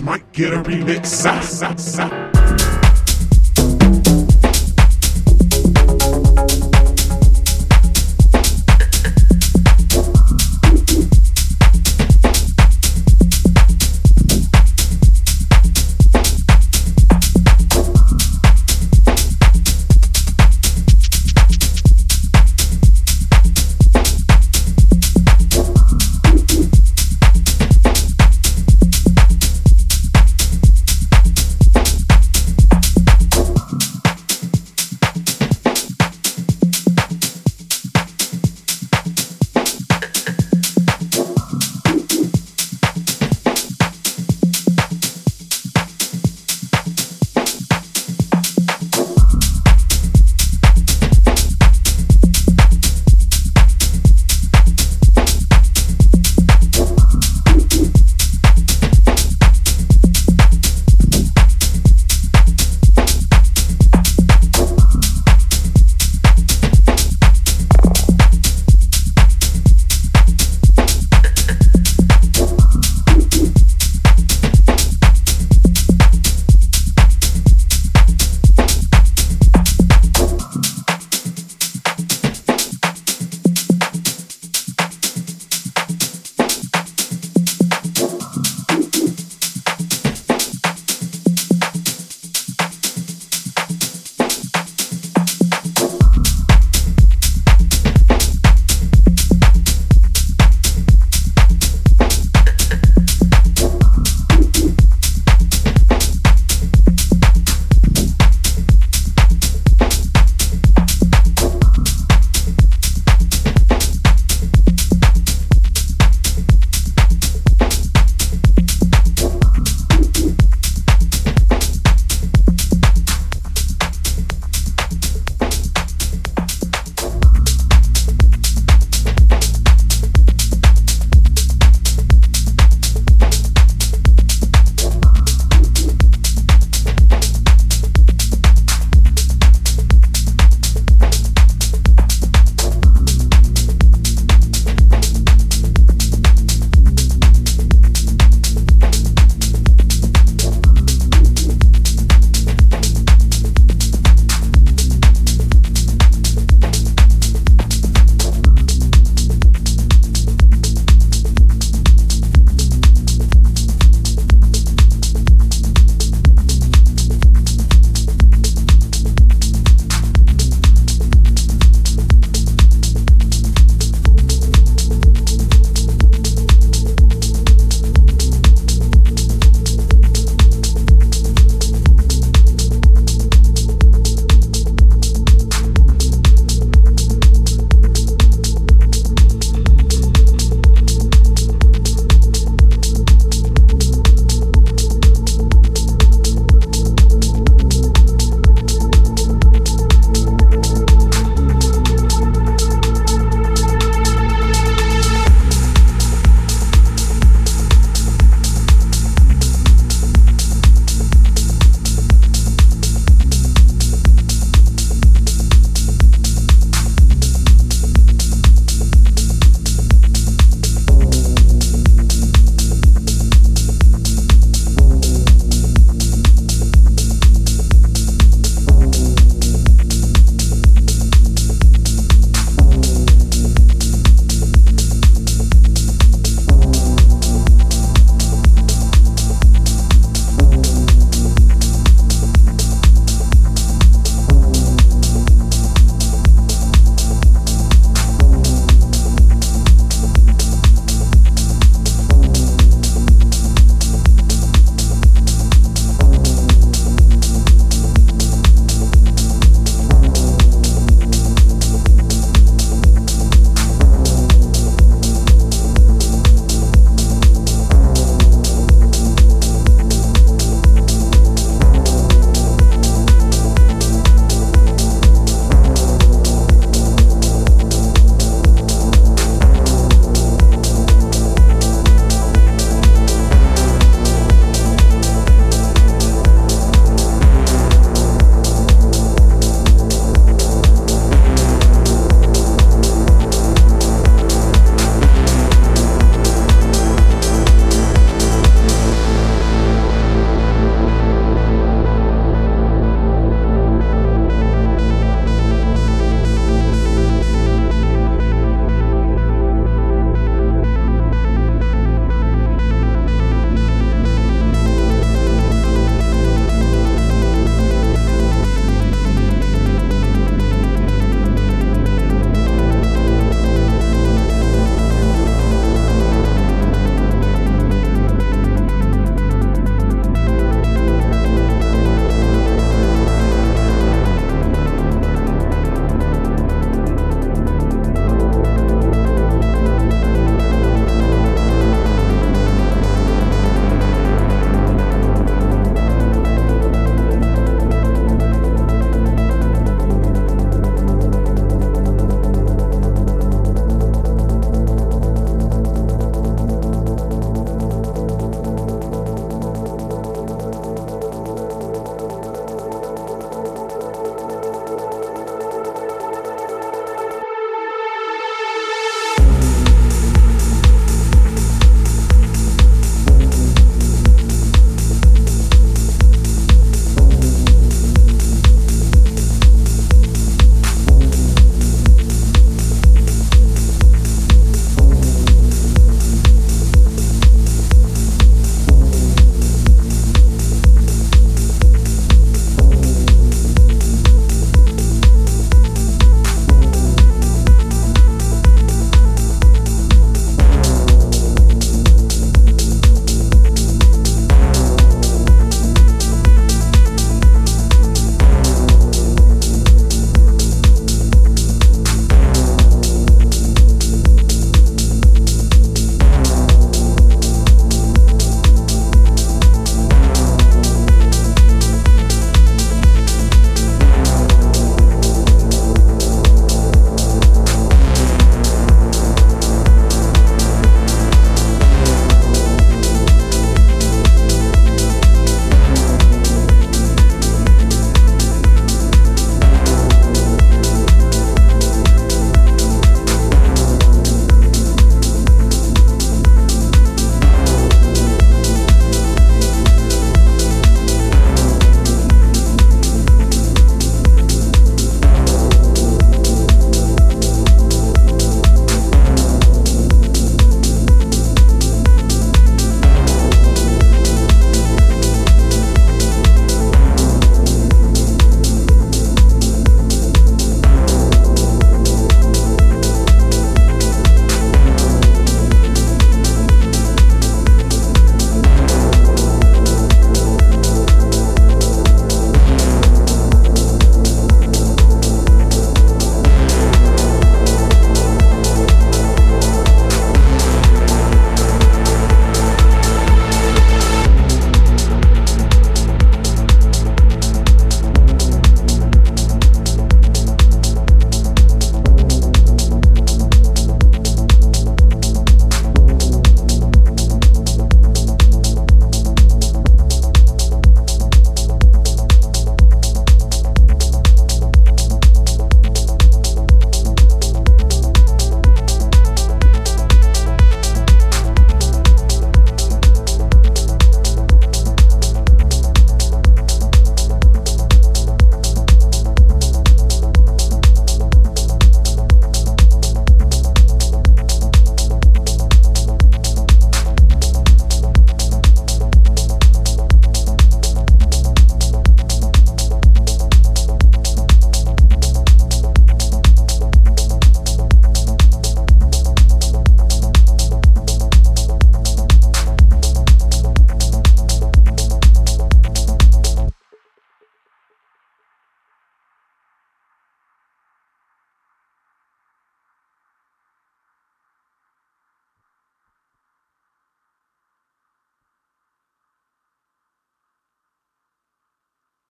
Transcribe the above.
Might get a remix.